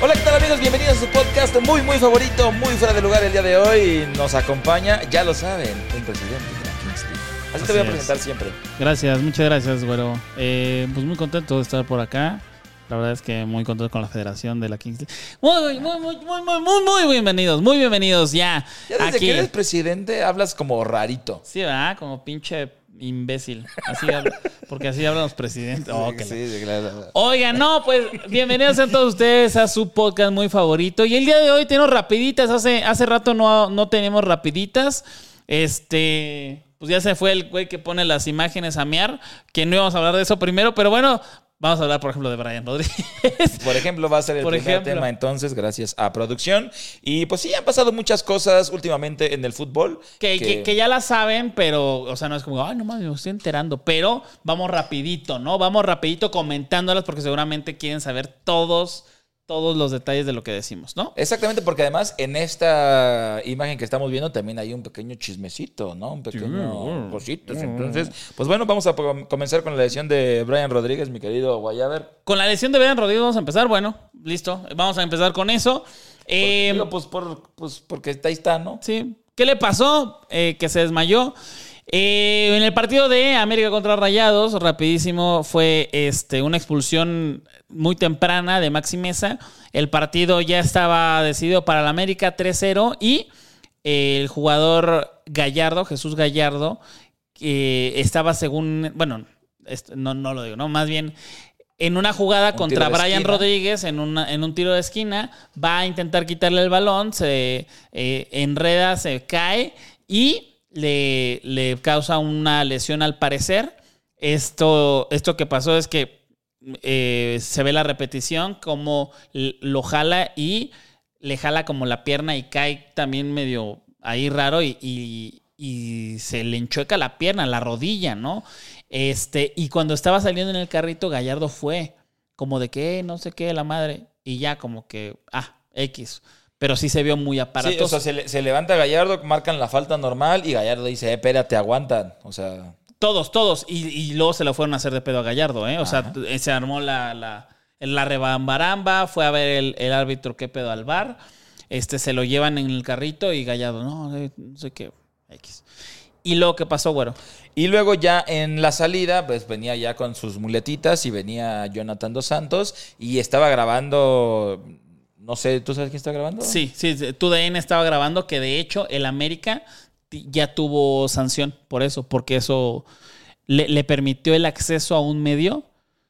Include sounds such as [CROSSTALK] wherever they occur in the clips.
Hola, ¿qué tal amigos? Bienvenidos a su podcast muy, muy favorito, muy fuera de lugar el día de hoy. Nos acompaña, ya lo saben, un presidente de la Kings League. Así, te voy a Así es. presentar siempre. Gracias, muchas gracias, güero. Eh, pues muy contento de estar por acá. La verdad es que muy contento con la federación de la Kings League. Muy, muy, muy, muy, muy, muy, muy bienvenidos, muy bienvenidos ya. Ya desde aquí. que eres presidente hablas como rarito. Sí, ¿verdad? Como pinche imbécil. Así habla- porque así hablan los presidentes. Oh, Sí, sí, claro. Oigan, no, pues bienvenidos a todos ustedes a su podcast muy favorito. Y el día de hoy tenemos rapiditas. Hace, hace rato no, no tenemos rapiditas. Este, pues ya se fue el güey que pone las imágenes a mear, que no íbamos a hablar de eso primero, pero bueno, vamos a hablar, por ejemplo, de Brian Rodríguez. Por ejemplo, va a ser el Por primer ejemplo. tema entonces, gracias a producción. Y pues sí, han pasado muchas cosas últimamente en el fútbol. Que, que- que ya la saben, pero, o sea, no es como, ay, no mames, me estoy enterando. Pero vamos rapidito, ¿no? Vamos rapidito comentándolas porque seguramente quieren saber todos, todos los detalles de lo que decimos, ¿no? Exactamente, porque además en esta imagen que estamos viendo también hay un pequeño chismecito, ¿no? Un pequeño cositas. Entonces, pues bueno, vamos a comenzar con la lesión de Brian Rodríguez, mi querido Guayaber. Con la lesión de Brian Rodríguez vamos a empezar. Bueno, listo. Vamos a empezar con eso. Eh, Digo, pues, por, pues porque ahí está, ¿no? sí. ¿Qué le pasó? Eh, que se desmayó. Eh, en el partido de América contra Rayados, rapidísimo, fue este, una expulsión muy temprana de Maxi Mesa. El partido ya estaba decidido para la América 3-0 y eh, el jugador Gallardo, Jesús Gallardo, que estaba según, bueno, no, no lo digo, ¿no? Más bien en una jugada Un contra Brian esquina. Rodríguez en, una- en un tiro de esquina, va a intentar quitarle el balón, se eh, enreda, se cae y le, le causa una lesión al parecer. Esto, esto que pasó es que eh, se ve la repetición, como lo jala y le jala como la pierna y cae también medio ahí raro y, y- y se le enchueca la pierna, la rodilla, ¿no? Este, y cuando estaba saliendo en el carrito, Gallardo fue como de que "Eh, no sé qué, la madre, y ya como que, ah, X. Pero sí se vio muy Sí, aparatoso. o sea, se, le- se levanta Gallardo, marcan la falta normal y Gallardo dice, eh, espérate, aguantan. O sea, Todos, todos. Y, y luego se lo fueron a hacer de pedo a Gallardo, ¿eh? O sea, se armó la, la, la rebambaramba, fue a ver el, el árbitro qué pedo al bar. Este, se lo llevan en el carrito y Gallardo, no, eh, no sé qué, X. Y luego, ¿qué pasó, güero? Y luego ya en la salida, pues venía ya con sus muletitas y venía Jonathan Dos Santos y estaba grabando, no sé, ¿tú sabes quién está grabando? Sí, sí, tu DN estaba grabando que de hecho el América ya tuvo sanción por eso, porque eso le, permitió el acceso a un medio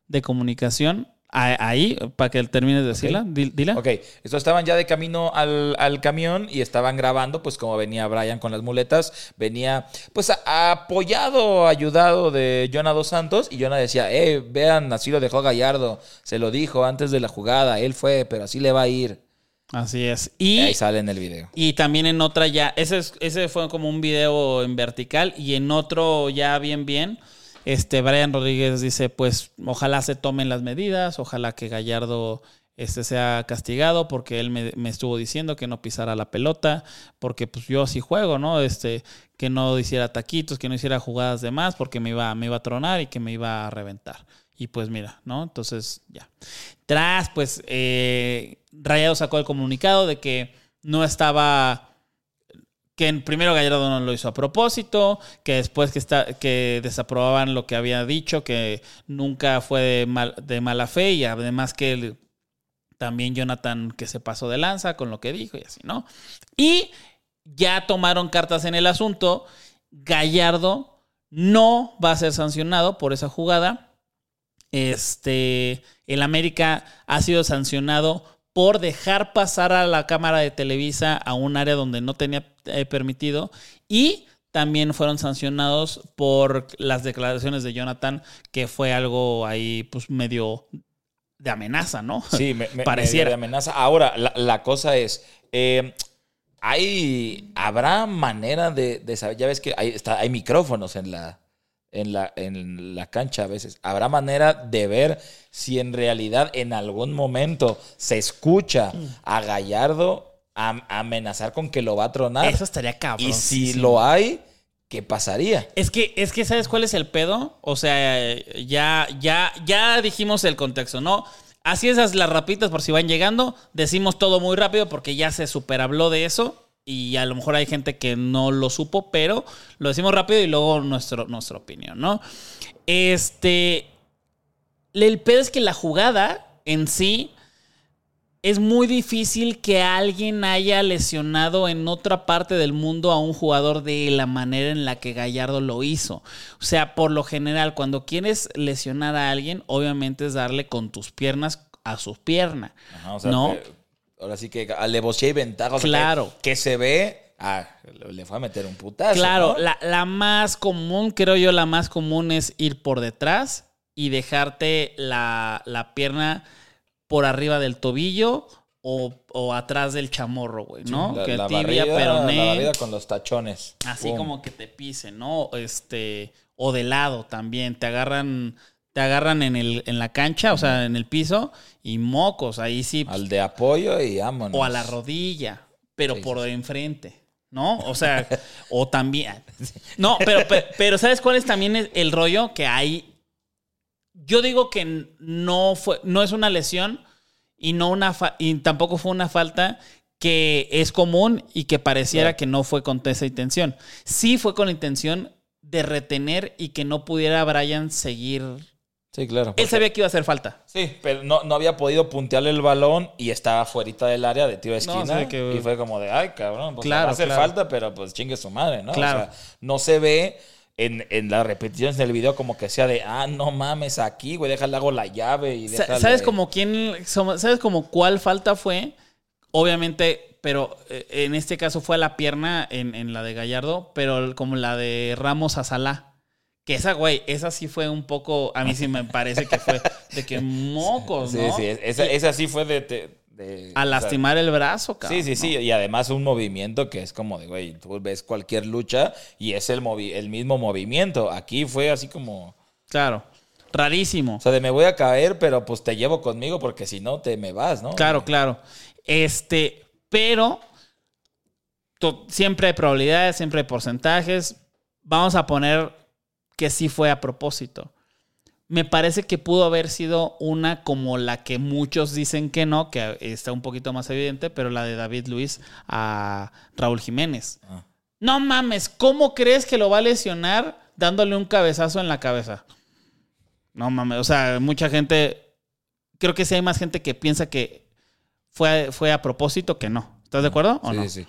de comunicación ahí, para que termines de decirla, di- dila. Ok, estos estaban ya de camino al, al camión y estaban grabando, pues como venía Brian con las muletas, venía pues a- apoyado, ayudado de Jonah Dos Santos y Jonah decía, eh, vean, así lo dejó Gallardo, se lo dijo antes de la jugada, él fue, pero así le va a ir. Así es. Y ahí sale en el video. Y también en otra ya, ese, es- ese fue como un video en vertical y en otro ya bien, bien, este Brian Rodríguez dice, pues ojalá se tomen las medidas, ojalá que Gallardo este, sea castigado porque él me, me estuvo diciendo que no pisara la pelota, porque pues yo así juego, ¿no? Este, que no hiciera taquitos, que no hiciera jugadas de más porque me iba, me iba a tronar y que me iba a reventar. Y pues mira, ¿no? Entonces ya. Tras, pues, eh, Rayado sacó el comunicado de que no estaba que primero Gallardo no lo hizo a propósito, que después que, está, que desaprobaban lo que había dicho, que nunca fue de, mal- de mala fe y además que también Jonathan que se pasó de lanza con lo que dijo y así, ¿no? Y ya tomaron cartas en el asunto. Gallardo no va a ser sancionado por esa jugada. Este, el América ha sido sancionado por dejar pasar a la cámara de Televisa a un área donde no tenía eh, permitido y también fueron sancionados por las declaraciones de Jonathan, que fue algo ahí pues medio de amenaza, ¿no? Sí, me, me- [LAUGHS] Pareciera. medio de amenaza. Ahora, la, la cosa es, eh, hay, habrá manera de, de saber, ya ves que hay, está, hay micrófonos en la, en, la, en la cancha a veces. ¿Habrá manera de ver si en realidad en algún momento se escucha a Gallardo am- amenazar con que lo va a tronar? Eso estaría cabrón. y si lo hay, ¿qué pasaría? Es que, es que, ¿sabes cuál es el pedo? O sea, ya, ya, ya dijimos el contexto, ¿no? Así esas las rapitas por si van llegando. Decimos todo muy rápido porque ya se superhabló de eso. Y a lo mejor hay gente que no lo supo, pero lo decimos rápido y luego nuestro, nuestra opinión, ¿no? Este. El pedo es que la jugada en sí es muy difícil que alguien haya lesionado en otra parte del mundo a un jugador de la manera en la que Gallardo lo hizo. O sea, por lo general, cuando quieres lesionar a alguien, obviamente es darle con tus piernas a su pierna. Ajá, o sea, ¿No? Ahora sí que alevosía y ventaja. o sea, que- Claro. Que, se ve. Ah, le fue a meter un putazo. Claro, ¿no? la, la más común, creo yo, la más común es ir por detrás y dejarte la, la pierna por arriba del tobillo o, o atrás del chamorro, güey, ¿no? La, que la tibia, barrida, peroné. la con los tachones. Así como que te pisen, ¿no? Este, o de lado también, te agarran, te agarran en el, en la cancha, o sea, en el piso, y mocos, ahí sí, pues, Al de apoyo y vámonos. o a la rodilla, pero Sí, por sí, enfrente, ¿no? O sea, [LAUGHS] o también. No, pero, pero, pero ¿sabes cuál es también el, el rollo? Que hay. Yo digo que no fue, no es una lesión y no una fa- y tampoco fue una falta que es común y que pareciera Claro. que no fue con esa intención. Sí fue con la intención de retener y que no pudiera Brian seguir. Sí, claro. Él sabía que iba a hacer falta. Sí, pero no, no había podido puntearle el balón y estaba fuera del área de tiro de No, esquina. sí, que- Y fue como de, ay, cabrón, pues Claro, va a hacer claro. falta, pero pues chingue su madre, ¿no? Claro. O sea, no se ve en, en las repeticiones del video como que sea de, ah, no mames, aquí, güey, déjale hago la llave y déjale... ¿Sabes como quién, sabes como cuál falta fue? Obviamente, pero eh, en este caso fue a la pierna en, en la de Gallardo, pero como la de Ramos a Salah. Que esa, güey, esa sí fue un poco, a mí sí me parece que fue de que [LAUGHS] mocos, Sí, ¿no? sí, esa, esa sí fue de... de- de- A o sea, lastimar el brazo, cabrón. Sí, sí, sí. Y además un movimiento que es como de, güey, tú ves cualquier lucha y es el, movi- el mismo movimiento. Aquí fue así como... Claro. Rarísimo. O sea, de me voy a caer, pero pues te llevo conmigo porque si no te me vas, ¿no? Claro, claro. Este, pero siempre hay probabilidades, siempre hay porcentajes. Vamos a poner que sí fue a propósito. Me parece que pudo haber sido una como la que muchos dicen que no, que está un poquito más evidente, pero la de David Luis a Raúl Jiménez. Ah. No mames, ¿cómo crees que lo va a lesionar dándole un cabezazo en la cabeza? No mames, o sea, mucha gente, creo que sí hay más gente que piensa que fue, fue a propósito que no. ¿Estás de acuerdo o no? sí, sí.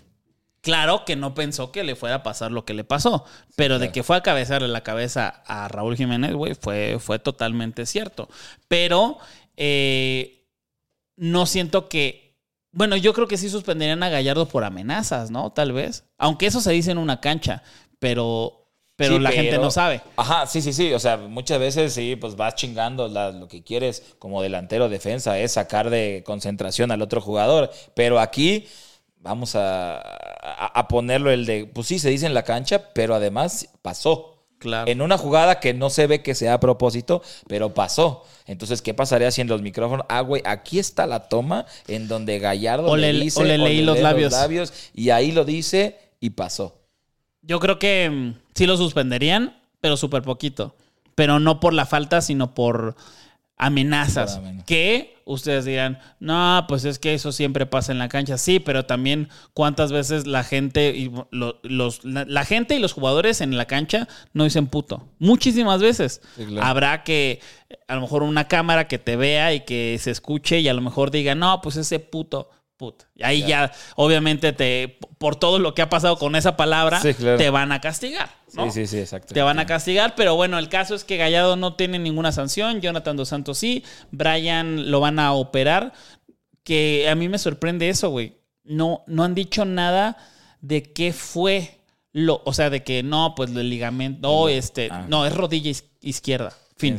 Claro que no pensó que le fuera a pasar lo que le pasó, pero de claro. que fue a cabezarle la cabeza a Raúl Jiménez, güey, fue, fue totalmente cierto. Pero eh, no siento que. Bueno, yo creo que sí suspenderían a Gallardo por amenazas, ¿no? Tal vez. Aunque eso se dice en una cancha, pero, pero Sí, la gente no sabe. Ajá, sí, sí, sí. O sea, muchas veces sí, pues vas chingando la- lo que quieres como delantero defensa, es sacar de concentración al otro jugador. Pero aquí vamos a, a- a ponerlo el de, pues sí, se dice en la cancha, pero además pasó. Claro. En una jugada que no se ve que sea a propósito, pero pasó. Entonces, ¿qué pasaría si en los micrófonos, ah, güey, aquí está la toma en donde Gallardo O le, le- dice, o le leí los lee labios. y ahí lo dice y pasó. Yo creo que mm, sí lo suspenderían, pero súper poquito. Pero no por la falta, sino por amenazas. Por amenazas. Que ustedes dirán, no, pues es que eso siempre pasa en la cancha. Sí, pero también cuántas veces la gente y lo- los, la, la gente y los jugadores en la cancha no dicen puto. Muchísimas veces. Sí, claro. Habrá que, a lo mejor una cámara que te vea y que se escuche y a lo mejor diga, no, pues ese puto. Puto. Y ahí ya, obviamente, te, por todo lo que ha pasado con esa palabra, Sí, claro. te van a castigar. ¿no? Sí, sí, sí, exacto. Te van a castigar, pero bueno, el caso es que Gallardo no tiene ninguna sanción, Jonathan Dos Santos sí, Brian lo van a operar, que a mí me sorprende eso, güey. No, no han dicho nada de qué fue lo, o sea, de que no, pues el ligamento, no, este, Ah. no, es rodilla izquierda, fin.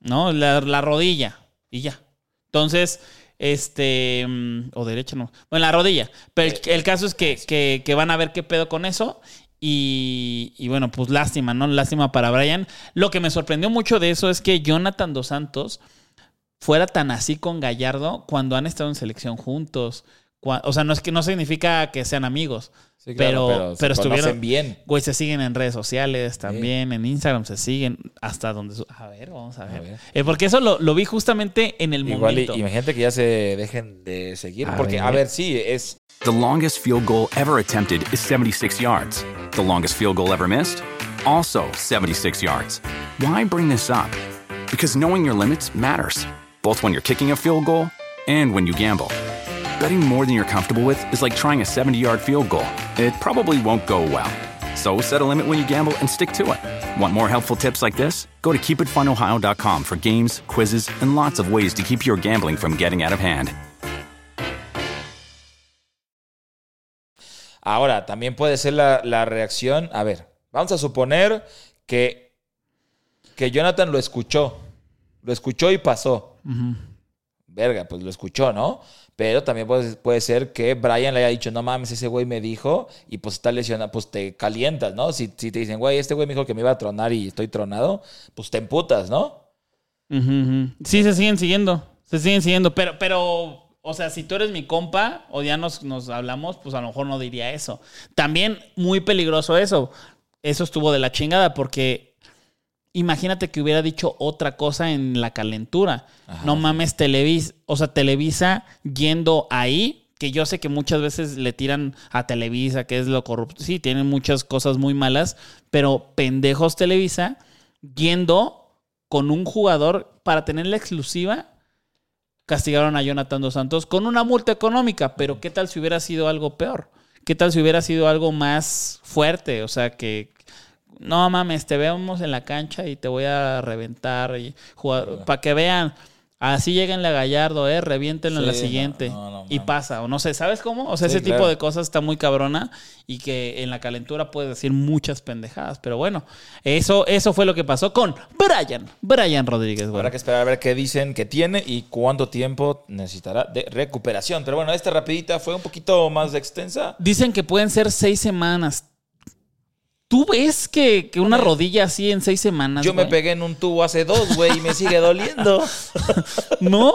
¿no? La, la rodilla y ya. Entonces, este, mm, o derecha, no, bueno, la rodilla, pero el, el caso es que, que, que van a ver qué pedo con eso y, y bueno, pues lástima, ¿no? Lástima para Brian. Lo que me sorprendió mucho de eso es que Jonathan Dos Santos fuera tan así con Gallardo cuando han estado en selección juntos. O sea, no es que no significa que sean amigos, Sí, pero, claro, pero, se conocen estuvieron bien. Güey, se siguen en redes sociales también, en Instagram se siguen hasta donde... su- A ver, vamos a ver. ver. Eh, porque eso lo, lo vi justamente en el Igual, y- momento. imagínate que ya se dejen de seguir. A porque, ver. a ver, sí, es. The longest field goal ever attempted is 76 yards. The longest field goal ever missed? Also 76 yards. Why bring this up? Because knowing your limits matters, both when you're kicking a field goal and when you gamble. Betting more than you're comfortable with is like trying a 70 yard field goal, it probably won't go well. So set a limit when you gamble and stick to it. Want more helpful tips like this? Go to keepitfunohio.com for games, quizzes, and lots of ways to keep your gambling from getting out of hand. Ahora, también puede ser la, la reacción. A ver, vamos a suponer que, que Jonathan lo escuchó. Lo escuchó y pasó. Verga, pues lo escuchó, ¿no? Pero también puede, puede ser que Brian le haya dicho, no mames, ese güey me dijo, y pues está lesionado, pues te calientas, ¿no? Si, si te dicen, güey, este güey me dijo que me iba a tronar y estoy tronado, pues te emputas, ¿no? Sí, se siguen siguiendo. Se siguen siguiendo. Pero, pero, o sea, si tú eres mi compa o ya nos, nos hablamos, pues a lo mejor no diría eso. También muy peligroso eso. Eso estuvo de la chingada porque imagínate que hubiera dicho otra cosa en la calentura. no mames, Televisa, o sea, Televisa yendo ahí, que yo sé que muchas veces le tiran a Televisa, que es lo corrupto. Sí, tienen muchas cosas muy malas, pero pendejos Televisa yendo con un jugador para tener la exclusiva. Castigaron a Jonathan Dos Santos con una multa económica, pero ¿qué tal si hubiera sido algo peor? ¿Qué tal si hubiera sido algo más fuerte? O sea, que no mames, te vemos en la cancha y te voy a reventar y jugar para que vean. Así lleguenle a Gallardo, eh, reviéntenlo en la siguiente. no, no, no, y pasa, o no sé, ¿sabes cómo? O sea, Sí, ese claro. tipo de cosas está muy cabrona y que en la calentura puedes decir muchas pendejadas. Pero bueno, eso, eso fue lo que pasó con Brian, Brian Rodríguez, güey. Habrá que esperar a ver qué dicen que tiene y cuánto tiempo necesitará de recuperación. Pero bueno, esta rapidita fue un poquito más extensa. Dicen que pueden ser seis semanas. ¿Tú ves que, que una rodilla así en seis semanas? Yo me pegué en un tubo hace dos, güey, y me sigue doliendo. [LAUGHS] ¿No?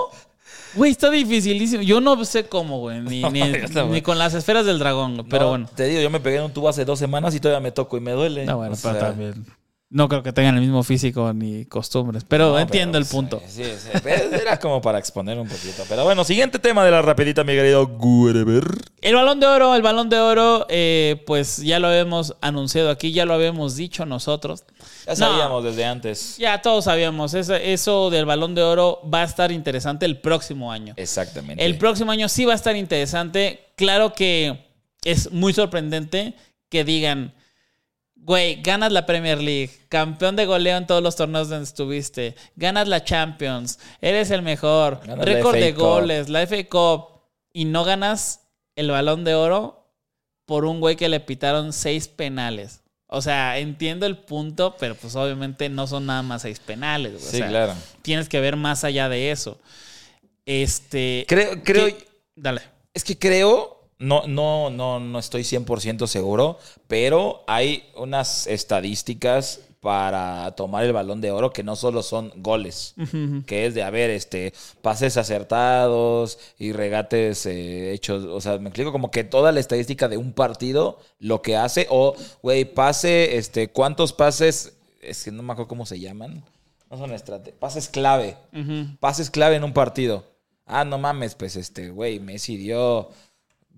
Güey, está dificilísimo. Yo no sé cómo, güey. Ni, [LAUGHS] ni- con las esferas del dragón, pero No, bueno. Te digo, yo me pegué en un tubo hace dos semanas y todavía me toco y me duele. No, bueno, O pero sea, también. No creo que tengan el mismo físico ni costumbres. Pero no, entiendo pero, el punto. Sí, sí, sí. Era como para exponer un poquito. Pero bueno, siguiente tema de la rapidita, mi querido Guereber. El balón de oro, el balón de oro, eh, pues ya lo habíamos anunciado aquí, ya lo habíamos dicho nosotros. Ya No, sabíamos desde antes. ya todos sabíamos, eso, eso del balón de oro va a estar interesante el próximo año. Exactamente. El próximo año sí va a estar interesante. Claro que es muy sorprendente que digan, güey, ganas la Premier League, campeón de goleo en todos los torneos donde estuviste, ganas la Champions, eres el mejor, Ganas récord de goles, la FA Cup, y no ganas el balón de oro por un güey que le pitaron seis penales. O sea, entiendo el punto, pero pues obviamente no son nada más seis penales. güey. O Sí, sea, claro. Tienes que ver más allá de eso. Este. Creo, creo. Dale. Es que creo, no, no, no, no estoy 100% seguro, pero hay unas estadísticas para tomar el balón de oro que no solo son goles, que es de, a ver, este, pases acertados y regates eh, hechos, o sea, me explico como que toda la estadística de un partido, lo que hace, o, güey, pase, este, cuántos pases, es que no me acuerdo cómo se llaman, no son estrategias, pases clave. Pases clave en un partido. Ah, no mames, pues este, güey, Messi dio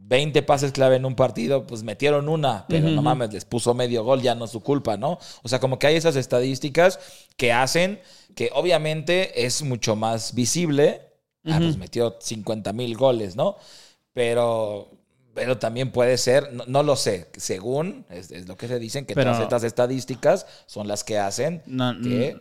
20 pases clave en un partido, pues metieron una, pero no mames, les puso medio gol, ya no es su culpa, ¿no? O sea, como que hay esas estadísticas que hacen que obviamente es mucho más visible. Ah, pues metió 50 mil goles, ¿no? Pero, pero también puede ser, no, no lo sé, según es, es lo que se dicen, que Pero- todas estas estadísticas son las que hacen No, que,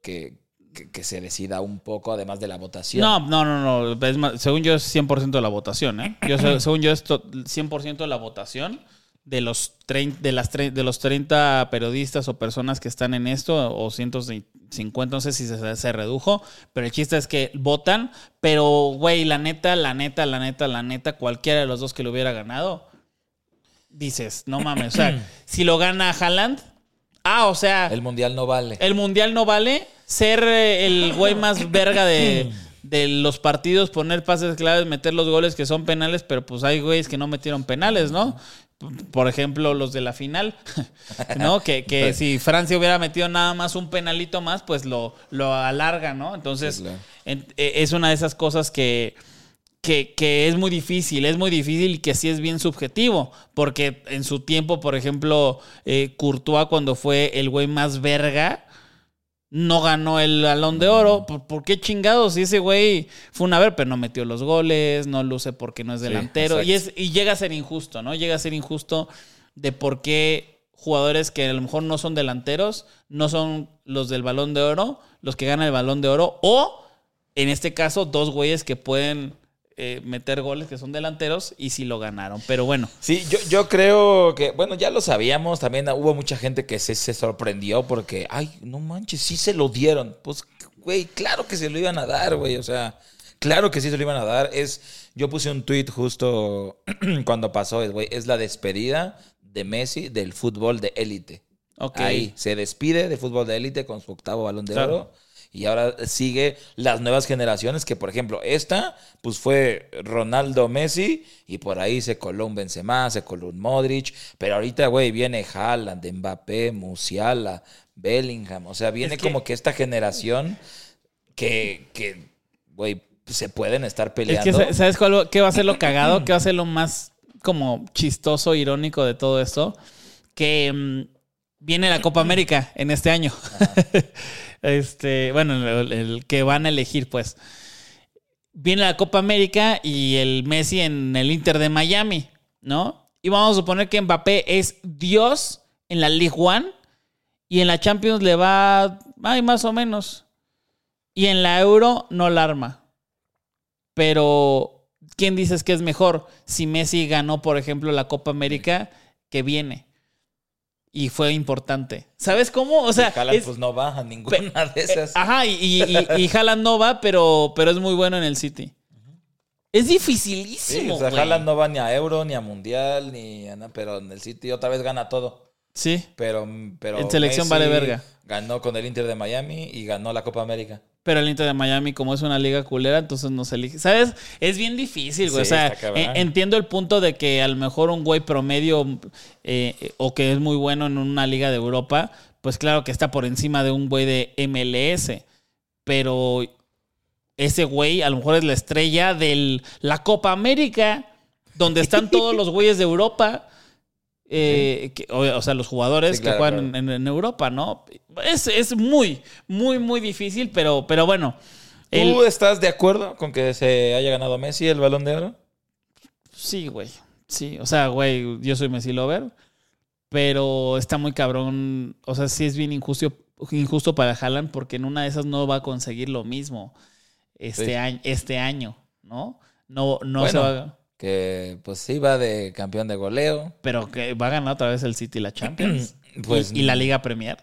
que, que- que se decida un poco, además de la votación. No, no, no, no. Es más, según yo es 100% de la votación, ¿eh? Yo, se- según yo es to- 100% de la votación de los, de, las de los 30 periodistas o personas que están en esto, o 150, no sé si se, se redujo, pero el chiste es que votan, pero, güey, la neta, la neta, la neta, la neta, cualquiera de los dos que lo hubiera ganado, dices, no mames, o sea, [CLEARS THROAT] si lo gana Haaland, ah, o sea... El mundial no vale. El mundial no vale ser eh, el güey más verga de, de los partidos, poner pases claves, meter los goles que son penales, pero pues hay güeyes que no metieron penales, ¿no? Por ejemplo, los de la final, [LAUGHS] ¿no? Que, que si Francia hubiera metido nada más un penalito más, pues lo, lo alarga, ¿no? Entonces, Sí, claro. en- eh, es una de esas cosas que, que, que es muy difícil, es muy difícil y que sí es bien subjetivo, porque en su tiempo, por ejemplo, eh, Courtois cuando fue el güey más verga, no ganó el balón de oro. ¿Por, por qué chingados? Si ese güey fue una ver, pero no metió los goles, no luce porque no es delantero. y, es, y llega a ser injusto, ¿no? Llega a ser injusto de por qué jugadores que a lo mejor no son delanteros, no son los del balón de oro, los que ganan el balón de oro, o en este caso, dos güeyes que pueden eh, meter goles que son delanteros y sí lo ganaron. Pero bueno, Sí, yo, yo creo que, bueno, ya lo sabíamos, también hubo mucha gente que se, se sorprendió porque, ay, no manches, sí se lo dieron. Pues, güey, claro que se lo iban a dar, güey, o sea, claro que sí se lo iban a dar. Es, yo puse un tweet justo [CLEARS THROAT] cuando pasó, güey, es la despedida de Messi del fútbol de élite. ok. Ahí se despide del fútbol de élite con su octavo balón de Claro. oro. Y ahora sigue las nuevas generaciones, que por ejemplo, esta, pues fue Ronaldo Messi, y por ahí se coló un Benzema, se coló un Modric, pero ahorita, güey, viene Haaland, Mbappé, Musiala, Bellingham, o sea, viene Es que- como que esta generación que, que, güey, se pueden estar Es peleando. que, sa- ¿sabes cuál, qué va a ser lo cagado? ¿Qué va a ser lo más como chistoso, irónico de todo esto? Que mm, viene la Copa América en este año. [LAUGHS] este, bueno, el, que van a elegir, pues. Viene la Copa América y el Messi en el Inter de Miami, ¿no? Y vamos a suponer que Mbappé es Dios en la League One y en la Champions le va, ay, más o menos. Y en la Euro no la arma. Pero, ¿quién dices que es mejor? Si Messi ganó, por ejemplo, la Copa América que viene. Y fue importante. ¿Sabes cómo? O sea, Y Haaland, es- pues no va a ninguna [LAUGHS] de esas. ajá, y, y, y, Haaland no va, pero, pero es muy bueno en el City. Es Sí, dificilísimo. o sea. Haaland no va ni a Euro, ni a Mundial, ni a nada, pero en el City otra vez gana todo. Sí, Pero, pero En selección vale verga. Ganó con el Inter de Miami y ganó la Copa América. Pero el Inter de Miami, como es una liga culera, entonces no se elige. ¿Sabes? Es bien difícil, güey. Sí, o sea, en- entiendo el punto de que a lo mejor un güey promedio eh, o que es muy bueno en una liga de Europa, pues claro que está por encima de un güey de MLS. Pero ese güey a lo mejor es la estrella de la Copa América, donde están todos los güeyes de Europa. Eh, que- o, o sea, los jugadores Sí, claro, que juegan claro. En, en Europa, ¿no? Es, es muy, muy, muy difícil, pero, pero bueno. el- ¿Tú estás de acuerdo con que se haya ganado Messi el Balón de Oro? Sí, güey. Sí, o sea, güey, yo soy Messi Lover, pero está muy cabrón. O sea, sí es bien injusto, injusto para Haaland porque en una de esas no va a conseguir lo mismo este, Sí. año, este año, ¿no? No, no Bueno. se va a... Que pues sí va de campeón de goleo. Pero que va a ganar otra vez el City la Champions. [CLEARS THROAT] Pues y, y la Liga Premier.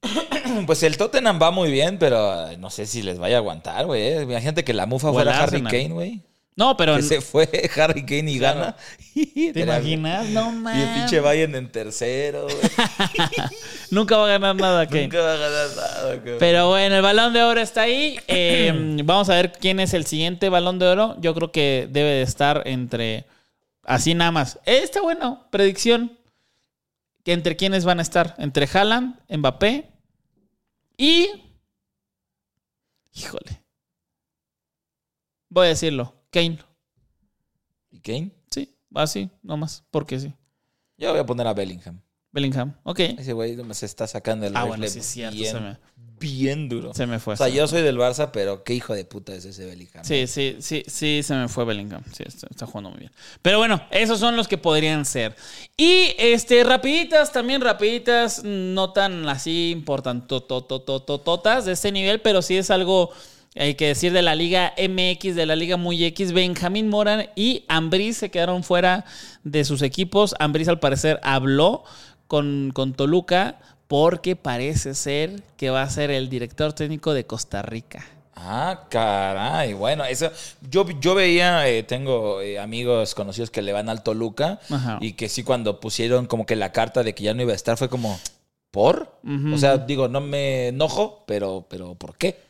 [CLEARS THROAT] Pues el Tottenham va muy bien, pero no sé si les vaya a aguantar, güey. eh. Imagínate que la mufa O fuera Harry. Kane, güey. No, pero... Que se fue [LAUGHS] Harry Kane y Claro. gana. [LAUGHS] ¿Te imaginas? No, Y man. el pinche Bayern en tercero. [LAUGHS] Nunca va a ganar nada, Kane. Nunca va a ganar nada, güey. Pero bueno, el balón de oro está ahí. Eh, [CLEARS THROAT] vamos a ver quién es el siguiente balón de oro. Yo creo que debe de estar entre. Así nada más. Eh, está bueno. Predicción. Que entre quiénes van a estar. Entre Haaland, Mbappé Y. Híjole. Voy a decirlo. Kane. ¿Y Kane? Sí, así, nomás. Porque sí. Yo voy a poner a Bellingham. Bellingham. Ok. Ese güey se está sacando el Ah, bueno, sí, cierto. bien, Se me, bien duro. se me fue. o sea, yo soy del Barça, pero qué hijo de puta es ese Bellingham. Sí, sí, sí, sí, se me fue Bellingham. Sí, está, está jugando muy bien. Pero bueno, esos son los que podrían ser. Y este, rapiditas, también rapiditas, no tan así importantotototototas de este nivel, pero sí es algo, hay que decir, de la Liga MX, de la Liga Muy X. Benjamín Moran y Ambris se quedaron fuera de sus equipos. Ambris al parecer habló con, con Toluca porque parece ser que va a ser el director técnico de Costa Rica. Ah, caray. Bueno, eso. Yo, yo veía, eh, tengo eh, amigos conocidos que le van al Toluca Ajá. y que sí, cuando pusieron como que la carta de que ya no iba a estar, fue como, ¿por? O sea, digo, no me enojo, pero, pero ¿por qué?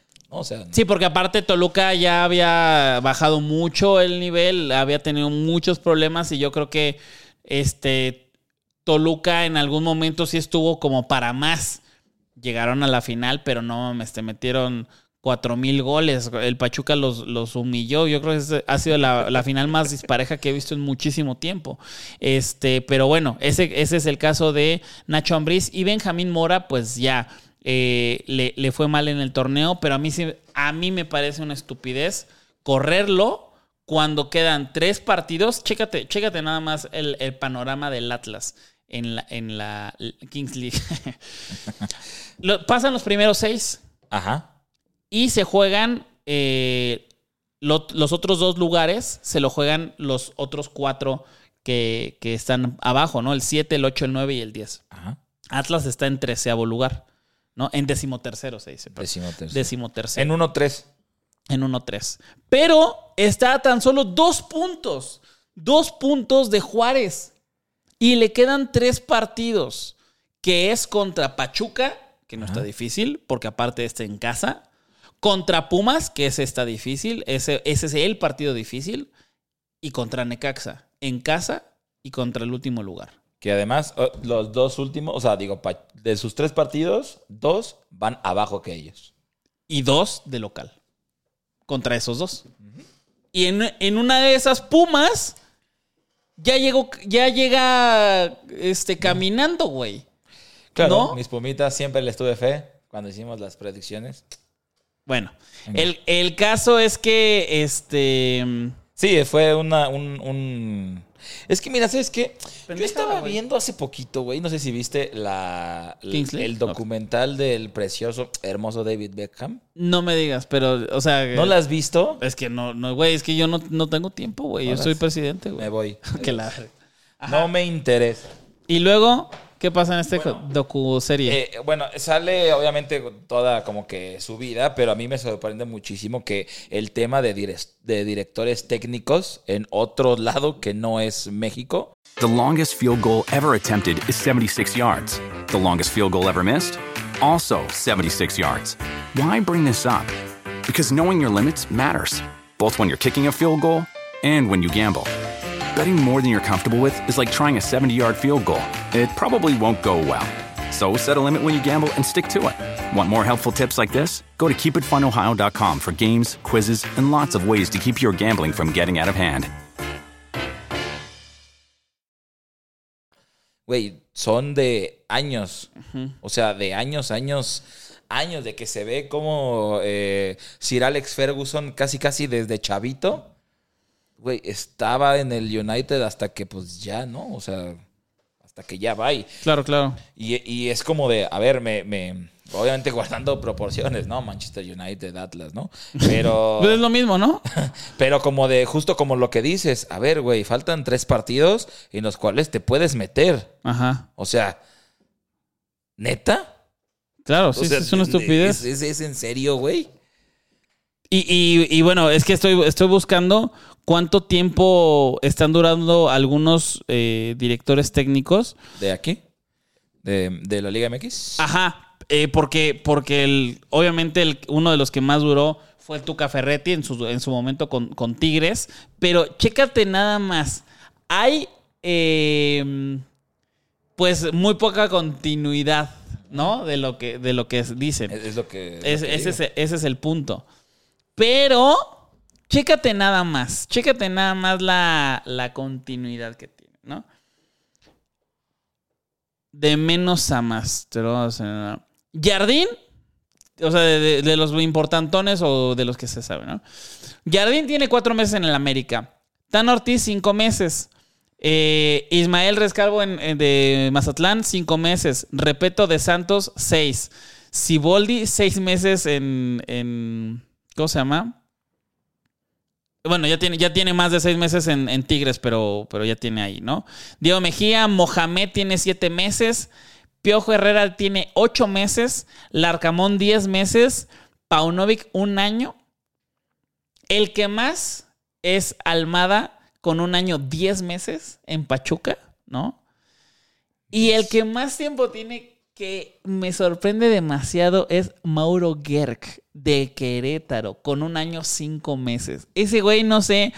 Sí, porque aparte Toluca ya había bajado mucho el nivel, había tenido muchos problemas y yo creo que este Toluca en algún momento sí estuvo como para más. Llegaron a la final, pero no me metieron cuatro mil goles. El Pachuca los, los humilló. Yo creo que ha sido la, la final más dispareja que he visto en muchísimo tiempo. Este, pero bueno, ese, ese es el caso de Nacho Ambriz y Benjamín Mora, pues ya eh, le, le fue mal en el torneo, pero a mí, sí- a mí me parece una estupidez correrlo cuando quedan tres partidos. Chécate, chécate nada más el, el panorama del Atlas en la, en la Kings League. [LAUGHS] Lo- pasan los primeros seis ajá. y se juegan eh, lo- los otros dos lugares, se lo juegan los otros cuatro que, que están abajo, ¿no? El 7, el 8, el 9 y el 10. Ajá. Atlas está en treceavo lugar, ¿no? En decimotercero se dice. Decimotercero. En 1-3. En 1-3. Pero está a tan solo dos puntos. Dos puntos de Juárez. Y le quedan tres partidos. Que es contra Pachuca, que no está difícil, porque aparte está en casa. Contra Pumas, que ese está difícil. Ese, ese es el partido difícil. Y contra Necaxa, en casa y contra el último lugar. Que además, oh, los dos últimos, o sea, digo, de sus tres partidos, dos van abajo que ellos. y dos de local. Contra esos dos. Y en, en una de esas Pumas, ya llegó, ya llega este, caminando, güey. Claro, ¿No? mis pumitas siempre les tuve fe cuando hicimos las predicciones. Bueno, el, el caso es que este. Sí, fue una, un, un- Es que mira, ¿sabes qué? Yo estaba viendo hace poquito, güey, no sé si viste la, el documental del precioso, hermoso David Beckham. No me digas, pero, o sea. ¿No la has visto? Es que no, no, güey, es que yo no, no tengo tiempo, güey. Yo soy presidente, Me güey. voy. [LAUGHS] Que la- No me interesa. Y luego, ¿qué pasa en este docu-serie? Eh, bueno, sale obviamente toda como que su vida, pero a mí me sorprende muchísimo que el tema de, dire- de directores técnicos en otro lado que no es México, The longest field goal ever attempted is 76 yards. The longest field goal ever missed? Also 76 yards. Why bring this up? Because knowing your limits matters, both when you're kicking a field goal and when you gamble. Betting more than you're comfortable with is like trying a 70 yard field goal. It probably won't go well. So set a limit when you gamble and stick to it. Want more helpful tips like this? Go to keepitfunohio.com for games, quizzes, and lots of ways to keep your gambling from getting out of hand. güey, son de años. O sea, de años, años, años de que se ve como eh, Sir Alex Ferguson casi, casi desde chavito. Güey, estaba en el United hasta que pues ya, ¿no? O sea, hasta que ya va. Y, Claro, claro. y, y es como de, a ver, me, me- obviamente guardando [LAUGHS] proporciones, ¿no? Manchester United, Atlas, ¿no? Pero... [LAUGHS] Pues es lo mismo, ¿no? [LAUGHS] Pero como de, justo como lo que dices, a ver, güey, faltan tres partidos en los cuales te puedes meter. Ajá. O sea, ¿neta? Claro, O sí, sea, es una estupidez. ¿Es, es- es en serio, güey? Y, y- y bueno, es que estoy, estoy buscando cuánto tiempo están durando algunos eh, directores técnicos. ¿De aquí? ¿De, de la Liga MX? Ajá, eh, porque, porque el, obviamente el- uno de los que más duró fue el Tuca Ferretti en su, en su momento con, con Tigres. Pero chécate nada más. Hay eh, pues muy poca continuidad. ¿no? De lo que, de lo que dicen. Es, es lo que. Es- lo que ese, es, ese es el punto. Pero, chécate nada más. Chécate nada más la, la continuidad que tiene, ¿no? De menos a más. Jardín, o sea, de, de- los importantones o de los que se sabe, ¿no? Jardín tiene cuatro meses en el América. Tan Ortiz, cinco meses. Eh, Ismael Rescalvo en- de Mazatlán, cinco meses. Repeto de Santos, seis. Siboldi, seis meses en- ¿Cómo se llama? Bueno, ya tiene, ya tiene más de seis meses en, Tigres, pero, pero ya tiene ahí, ¿no? Diego Mejía, Mohamed tiene siete meses. Piojo Herrera tiene ocho meses. Larcamón, diez meses. Paunovic, un año. El que más es Almada con un año, 10 meses en Pachuca, ¿no? Y el que más tiempo tiene que me sorprende demasiado es Mauro Gerg de Querétaro con un año, 5 meses. Ese güey, no sé,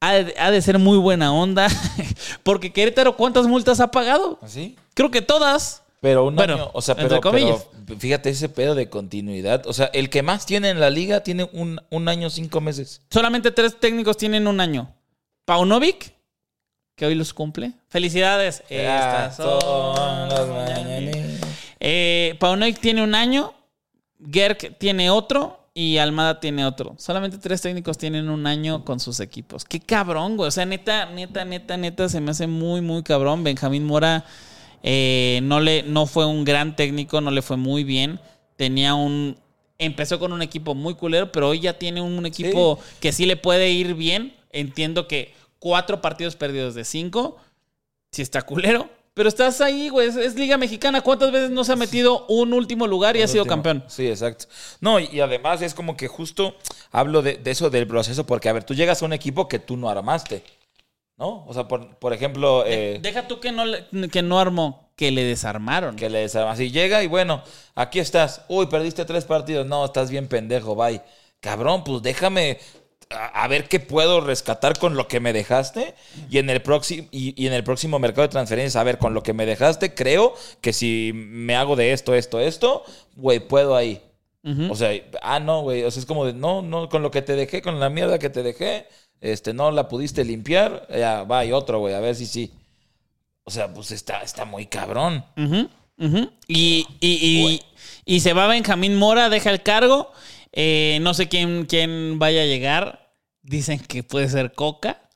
ha de, ha de ser muy buena onda [LAUGHS] porque Querétaro, ¿cuántas multas ha pagado? ¿Así? Creo que todas. Pero un Bueno, año, o sea, pero, fíjate ese pedo de continuidad. O sea, el que más tiene en la liga tiene un, un año, cinco meses. Solamente tres técnicos tienen un año. Paunovic, que hoy los cumple. Felicidades. Estas son las mañanitas. Eh, Paunovic tiene un año, Gerg tiene otro y Almada tiene otro. Solamente tres técnicos tienen un año con sus equipos. Qué cabrón, güey. O sea, neta, neta, neta, neta, se me hace muy, muy cabrón. Benjamín Mora eh, no, le, no fue un gran técnico, no le fue muy bien. Tenía un... Empezó con un equipo muy culero, pero hoy ya tiene un equipo que sí le puede ir bien. Entiendo que cuatro partidos perdidos de cinco, sí está culero. Pero estás ahí, güey. Es, es Liga Mexicana. ¿Cuántas veces no se ha metido un último lugar y ha sido Último. campeón? Sí, exacto. No, y y además es como que justo hablo de, de eso del proceso, porque a ver, tú llegas a un equipo que tú no armaste, ¿no? O sea, por, por ejemplo, eh, Deja tú que no, que no armó, que le desarmaron. que le desarmas. Y llega y bueno, aquí estás. Uy, perdiste tres partidos. No, estás bien pendejo, bye. Cabrón, pues déjame a, a ver qué puedo rescatar con lo que me dejaste. Y en el próximo, y, y en el próximo mercado de transferencias, a ver, con lo que me dejaste, creo que si me hago de esto, esto, esto, güey, puedo ahí. O sea, ah, no, güey. O sea, es como de, no, no, con lo que te dejé, con la mierda que te dejé, este, no la pudiste limpiar, ya, va, y otro, güey, a ver si sí. O sea, pues está, está muy cabrón. Y, y, y- y se va Benjamín Mora, deja el cargo. Eh, no sé quién, quién vaya a llegar. Dicen que puede ser Coca.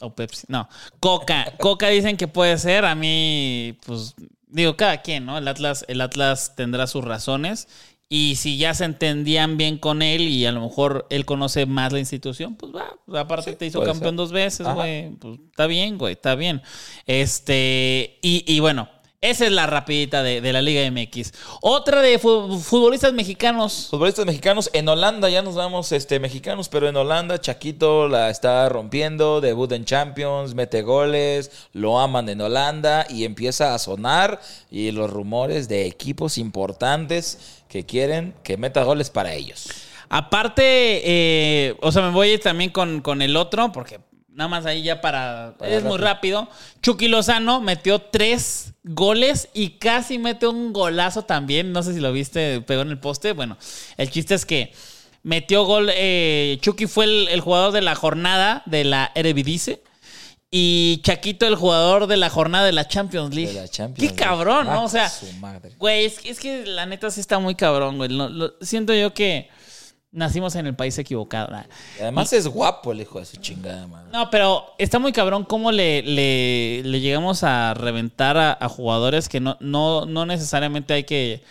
O Pepsi. No, Coca. Coca dicen que puede ser. A mí, pues, digo, cada quien, ¿no? El Atlas, el Atlas tendrá sus razones. Y si ya se entendían bien con él y a lo mejor él conoce más la institución, pues va. Pues, aparte Sí, te hizo campeón ser. dos veces, güey. Pues está bien, güey, está bien. Este, y, y bueno, esa es la rapidita de, de la Liga MX. Otra de fu- futbolistas mexicanos. Futbolistas mexicanos en Holanda, ya nos vamos este, mexicanos, pero en Holanda Chaquito la está rompiendo, debut en Champions, mete goles, lo aman en Holanda y empieza a sonar y los rumores de equipos importantes que quieren que meta goles para ellos. Aparte, eh, o sea, me voy también con, con el otro, porque nada más ahí ya para... Para es muy rápido. Chucky Lozano metió tres goles y casi mete un golazo también. No sé si lo viste, pegó en el poste. Bueno, el chiste es que metió gol. eh, Chucky fue el, el jugador de la jornada de la Eredivisie. Y Chaquito el jugador de la jornada de la Champions League. De la Champions Qué League. cabrón, ¿no? Ah, O sea. Güey, es, que- es que la neta sí está muy cabrón, güey. Lo- lo- siento yo que nacimos en el país equivocado. nah. Y Además es guapo el hijo de su chingada madre. No, pero está muy cabrón cómo le, le, le llegamos a reventar a, a jugadores que no, no, no necesariamente hay que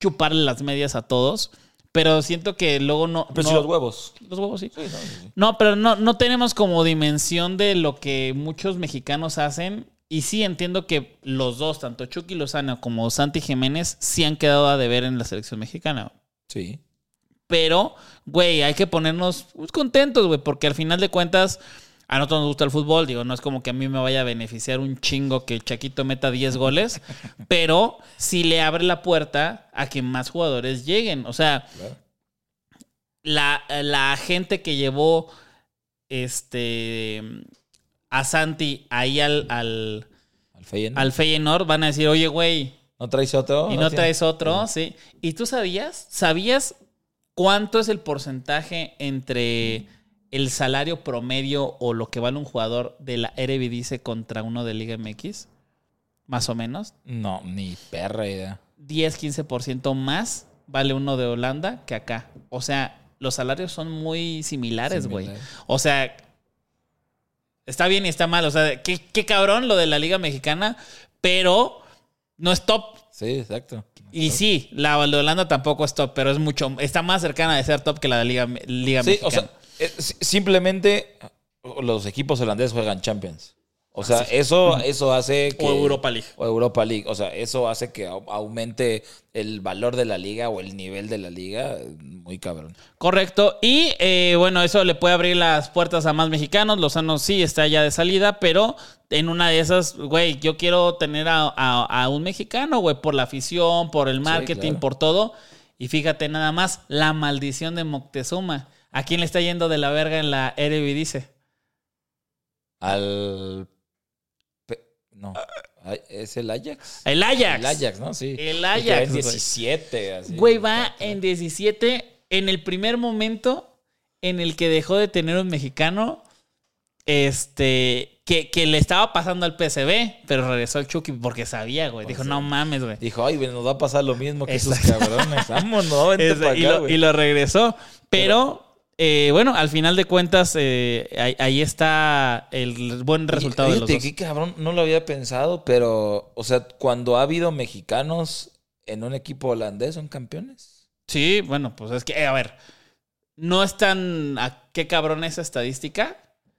chuparle las medias a todos. Pero siento que luego no. Pero no- si los huevos. Los huevos, sí. Sí, no, sí, sí. No, pero no, no tenemos como dimensión de lo que muchos mexicanos hacen. Y sí entiendo que los dos, tanto Chucky Lozano como Santi Jiménez, sí han quedado a deber en la selección mexicana. Sí. Pero, güey, hay que ponernos contentos, güey, porque al final de cuentas, a nosotros nos gusta el fútbol. Digo, no es como que a mí me vaya a beneficiar un chingo que Chaquito meta 10 goles, [LAUGHS] pero sí le abre la puerta a que más jugadores lleguen. O sea, Claro. la, la gente que llevó este a Santi ahí al, al, Al Feyenoord. al Feyenoord van a decir, oye, güey, ¿No traes otro? y no traes otro, sí. ¿Y tú sabías? ¿Sabías cuánto es el porcentaje entre el salario promedio o lo que vale un jugador de la Eredivisie contra uno de Liga MX? Más o menos. No, ni perra idea. 10-15% más vale uno de Holanda que acá. O sea, los salarios son muy similares, güey. O sea, está bien y está mal. O sea, qué, qué cabrón lo de la Liga Mexicana, pero no es top. Sí, exacto. Y sí, la de Holanda tampoco es top, pero es mucho, está más cercana de ser top que la de Liga, Liga Sí, o Mexicana. sea, eh, si- simplemente los equipos holandeses juegan Champions. O sea, eso, eso hace que... o Europa League. O Europa League. O sea, eso hace que au- aumente el valor de la liga o el nivel de la liga. Muy cabrón. Correcto. Y eh, bueno, eso le puede abrir las puertas a más mexicanos. Lozano sí está ya de salida, pero en una de esas, güey, yo quiero tener a, a- a un mexicano, güey, por la afición, por el marketing, claro. por todo. Y fíjate nada más, la maldición de Moctezuma. ¿A quién le está yendo de la verga en la Eredivisie? Al... No. Ay, ¿Es el Ajax? El Ajax. El Ajax, ¿no? Sí. El que va Ajax, en güey. 17. así. Güey, va en 17 en el primer momento en el que dejó de tener un mexicano este que, que le estaba pasando al PSV, pero regresó al Chucky porque sabía, güey. Dijo, no mames, güey. Dijo, ay, güey, nos va a pasar lo mismo que esos cabrones. Vámonos, vente [LAUGHS] y, lo, güey. y lo regresó. Pero, eh, bueno, al final de cuentas, eh, ahí, ahí está el buen resultado de los dos. qué cabrón, no lo había pensado, pero, o sea, cuando ha habido mexicanos en un equipo holandés, son campeones. Sí, bueno, pues es que, eh, a ver, no es tan. ¿a ¿Qué cabrón esa estadística?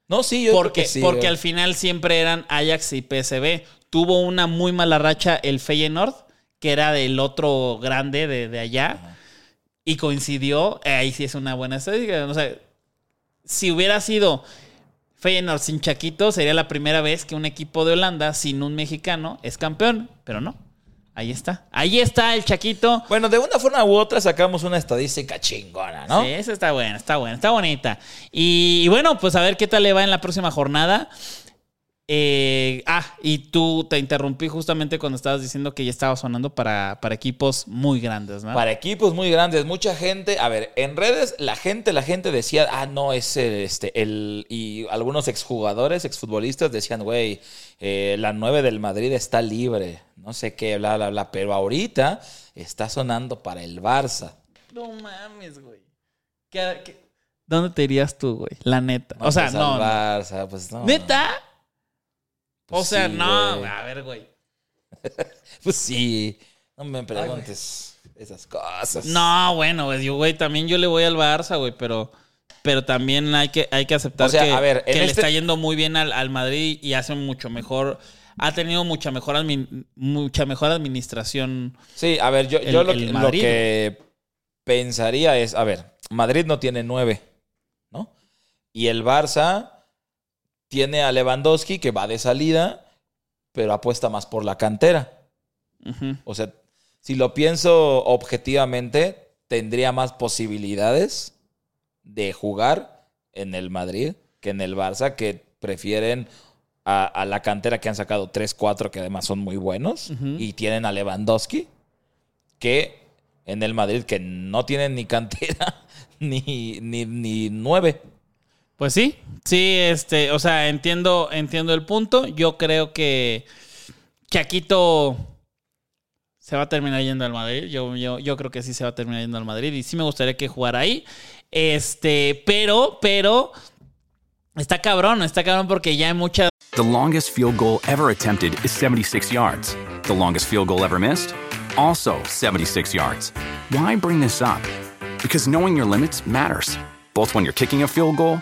No, sí, yo creo Porque, que sí, porque al final siempre eran Ajax y PSV. Tuvo una muy mala racha el Feyenoord, que era del otro grande de, de allá. Y coincidió. ahí sí es una buena estadística. O sea, si hubiera sido Feyenoord sin Chaquito, sería la primera vez que un equipo de Holanda sin un mexicano es campeón. Pero no. Ahí está. Ahí está el Chaquito. Bueno, de una forma u otra sacamos una estadística chingona, ¿no? Sí, esa está buena, está buena, está bonita. Y, y bueno, pues a ver qué tal le va en la próxima jornada. Eh, ah, y tú te interrumpí justamente cuando estabas diciendo que ya estaba sonando para, para equipos muy grandes, ¿no? Para equipos muy grandes, mucha gente, a ver, en redes la gente, la gente decía, ah, no, es el, este, el, y algunos exjugadores, exfutbolistas decían, güey, eh, la 9 del Madrid está libre, no sé qué, bla, bla, bla, pero ahorita está sonando para el Barça. No mames, güey. ¿Qué- qué- ¿Dónde te irías tú, güey? La neta. No, o sea, pues, no. al Barça, pues no. ¿Neta? O sea, sí, no. güey. A ver, güey. [LAUGHS] Pues sí, no me preguntes esas cosas. No, bueno, güey, yo, güey, también yo le voy al Barça, güey, pero, pero también hay que, hay que aceptar O sea, que, a ver, le este- está yendo muy bien al, al Madrid y hace mucho mejor, ha tenido mucha mejor, admin- mucha mejor administración. Sí, a ver, yo, El- yo lo, que pensaría es, a ver, Madrid no tiene nueve, ¿no? Y el Barça tiene a Lewandowski que va de salida, pero apuesta más por la cantera. O sea, si lo pienso objetivamente, tendría más posibilidades de jugar en el Madrid que en el Barça, que prefieren a, a la cantera que han sacado 3, 4, que además son muy buenos, y tienen a Lewandowski, que en el Madrid, que no tienen ni cantera [LAUGHS] ni, ni, ni nueve. Pues sí, sí, este, o sea, entiendo, entiendo el punto. Yo creo que Chaquito se va a terminar yendo al Madrid. Yo, yo, yo creo que sí se va a terminar yendo al Madrid. Y sí me gustaría que jugara ahí. Este, pero, pero, está cabrón, está cabrón porque ya hay muchas. The longest field goal ever attempted is 76 yards. The longest field goal ever missed? Also 76 yards. Why bring this up? Because knowing your limits matters, both when you're kicking a field goal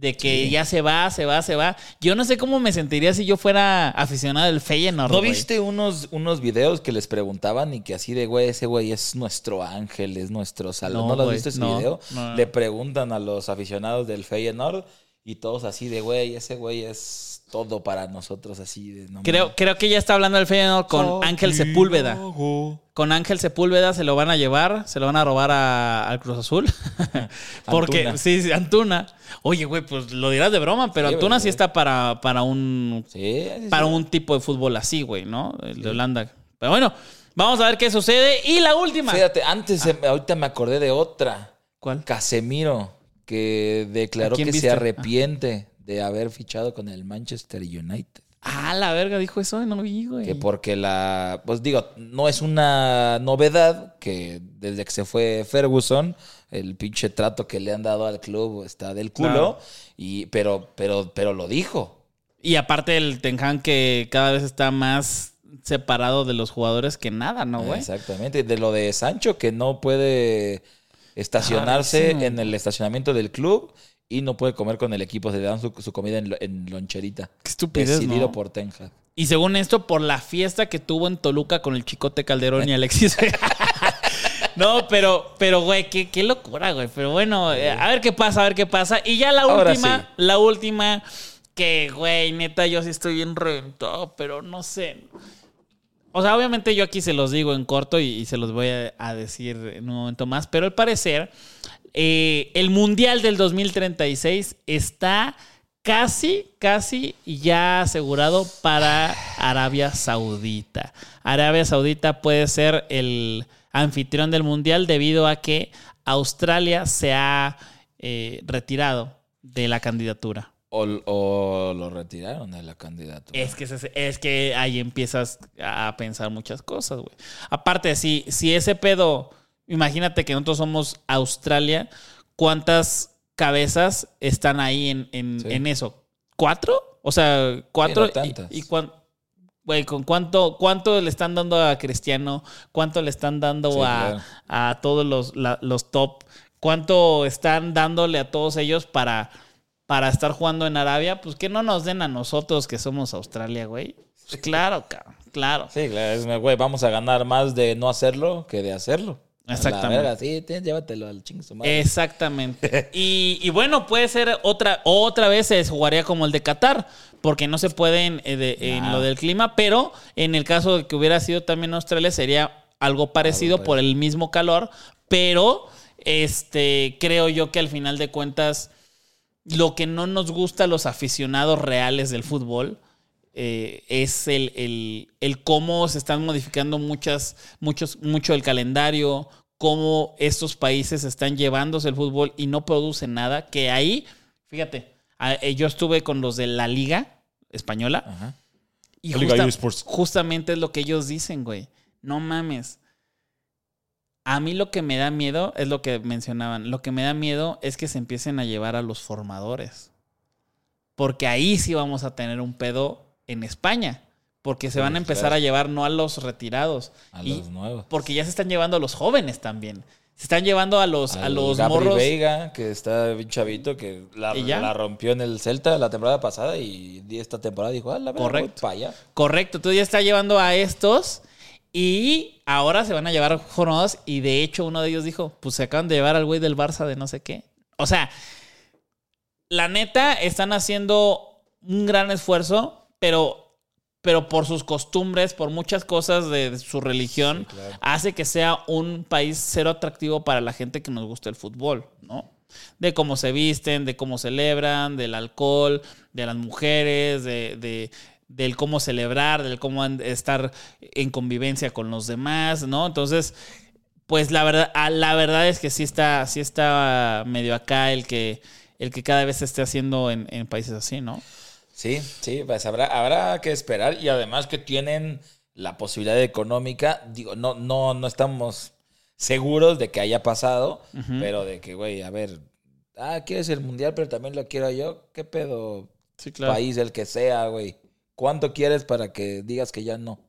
de que ya se va, se va, se va. Yo no sé cómo me sentiría si yo fuera aficionado del Feyenoord. ¿No viste unos, unos videos que les preguntaban y que así de, güey, ese güey es nuestro ángel, es nuestro salón? No, ¿No, lo visto ese no, video? no. Le preguntan a los aficionados del Feyenoord y todos así de, güey, ese güey es todo para nosotros así de... no Creo, mames". creo que ya está hablando el Feyenoord con Ángel Sepúlveda. Con Ángel Sepúlveda se lo van a llevar, se lo van a robar a- al Cruz Azul. [LAUGHS] [LAUGHS] Porque, Antuna. sí, sí, Antuna. Oye, güey, pues lo dirás de broma, pero Sí, Antuna sí está para, para un Sí, sí, para sí. un tipo de fútbol así, güey, ¿no? El de Holanda. Pero bueno, vamos a ver qué sucede. Y la última. Fíjate, antes, Ah. ahorita me acordé de otra. ¿Cuál? Casemiro, que ¿A declaró que viste? se arrepiente de haber fichado con el Manchester United. Ah, la verga, dijo eso, no vi, güey. Que porque la. Pues digo, no es una novedad que desde que se fue Ferguson, el pinche trato que le han dado al club está del culo. Claro. Y, pero, pero, pero lo dijo. Y aparte el Ten Hag que cada vez está más separado de los jugadores que nada, ¿no, güey? Exactamente. De lo de Sancho, que no puede estacionarse en el estacionamiento del club y no puede comer con el equipo. Se le dan su, su comida en, lo- en loncherita. Qué estupidez, Decidido ¿no? por Ten Hag. Y según esto, por la fiesta que tuvo en Toluca con el Chicote Calderón y Alexis. [LAUGHS] no, pero, pero, güey, qué, qué locura, güey. Pero bueno, eh, a ver qué pasa, a ver qué pasa. Y ya la Ahora última, sí. la última, que, güey, neta, yo sí estoy bien reventado, pero no sé. O sea, obviamente yo aquí se los digo en corto y, y se los voy a, a decir en un momento más, pero al parecer eh, el Mundial del 2036 está casi, casi ya asegurado para Arabia Saudita. Arabia Saudita puede ser el anfitrión del Mundial debido a que Australia se ha eh, retirado de la candidatura. O, o lo retiraron de la candidatura. Es que, es que ahí empiezas a pensar muchas cosas, güey. Aparte, si, si ese pedo, imagínate que nosotros somos Australia, ¿cuántas cabezas están ahí en, en- Sí. en eso? ¿Cuatro? O sea, cuatro. Sí, no tantas. y, y cuán- güey, ¿con cuánto, cuánto le están dando a Cristiano? ¿Cuánto le están dando Sí, a, claro. a todos los, la- los top? ¿Cuánto están dándole a todos ellos para, para estar jugando en Arabia? Pues que no nos den a nosotros que somos Australia, güey. Pues claro, cabrón, claro. Sí, claro, es, güey, vamos a ganar más de no hacerlo que de hacerlo. Exactamente. verga, sí, ten, llévatelo al chingo su madre. Exactamente. [LAUGHS] Y, y bueno, puede ser otra, otra vez se jugaría como el de Qatar, porque no se puede en, eh, de- en lo del clima, pero en el caso de que hubiera sido también Australia sería algo parecido Algo por el mismo calor, pero este creo yo que al final de cuentas lo que no nos gusta a los aficionados reales del fútbol eh, es el, el- el cómo se están modificando muchas, muchos, mucho el calendario, cómo estos países están llevándose el fútbol y no producen nada, que ahí, fíjate, eh, yo estuve con los de la liga española Ajá. y La Liga justa- justamente es lo que ellos dicen, güey. No mames. A mí lo que me da miedo es lo que mencionaban. Lo que me da miedo es que se empiecen a llevar a los formadores. Porque ahí sí vamos a tener un pedo en España. Porque se van a empezar a llevar no a los retirados. A y- los nuevos. porque ya se están llevando a los jóvenes también. Se están llevando a los, a los Gabri morros. Veiga, que está bien chavito, que la, rompió en el Celta la temporada pasada y esta temporada dijo, ah, la verdad, Correcto. para allá. Correcto, entonces ya está llevando a estos y ahora se van a llevar jornadas y de hecho uno de ellos dijo, pues se acaban de llevar al güey del Barça de no sé qué. O sea, la neta están haciendo un gran esfuerzo, pero pero por sus costumbres, por muchas cosas de, de su religión, Sí, claro. hace que sea un país cero atractivo para la gente que nos gusta el fútbol, ¿no? De cómo se visten, de cómo celebran, del alcohol, de las mujeres, de, de- del cómo celebrar, del cómo estar en convivencia con los demás, ¿no? Entonces, pues la verdad, la verdad es que sí está, sí está medio acá el que, el que cada vez se esté haciendo en, en países así, ¿no? Sí, sí, pues habrá, habrá que esperar y además que tienen la posibilidad económica, digo, no, no, no estamos seguros de que haya pasado, pero de que, güey, a ver, ah, quieres el mundial, pero también lo quiero yo, ¿qué pedo? Sí, País el que sea, güey. ¿Cuánto quieres para que digas que ya no?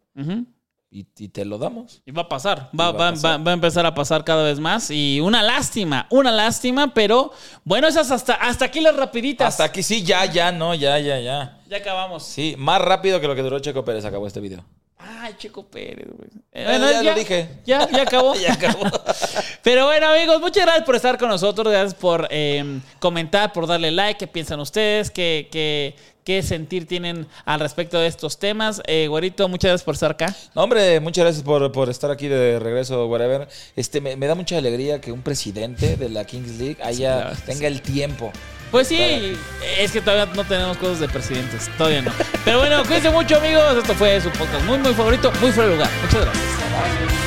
Y, y te lo damos. Y va a pasar, va, va a va- pasar. va- va a empezar a pasar cada vez más. Y una lástima, una lástima, pero bueno, esas hasta, hasta aquí las rapiditas. Hasta aquí sí, ya, ya, no, ya, ya, ya. Ya acabamos. Sí, más rápido que lo que duró Checo Pérez acabó este video. Ay, Checo Pérez, güey. Eh, Bueno, ya lo dije. Ya, ya acabó. [LAUGHS] Ya acabó. [LAUGHS] Pero bueno, amigos, muchas gracias por estar con nosotros. Gracias por eh, comentar, por darle like. ¿Qué piensan ustedes? ¿Qué, qué, qué sentir tienen al respecto de estos temas? Eh, güerito, muchas gracias por estar acá. No, hombre, muchas gracias por, por estar aquí de regreso, whatever. Este, me, me da mucha alegría que un presidente de la Kings League haya, tenga el tiempo. Pues sí, es que todavía no tenemos cosas de presidentes. Todavía no. Pero bueno, cuídense mucho, amigos. Esto fue su podcast muy, muy favorito, muy fuera de lugar. Muchas gracias.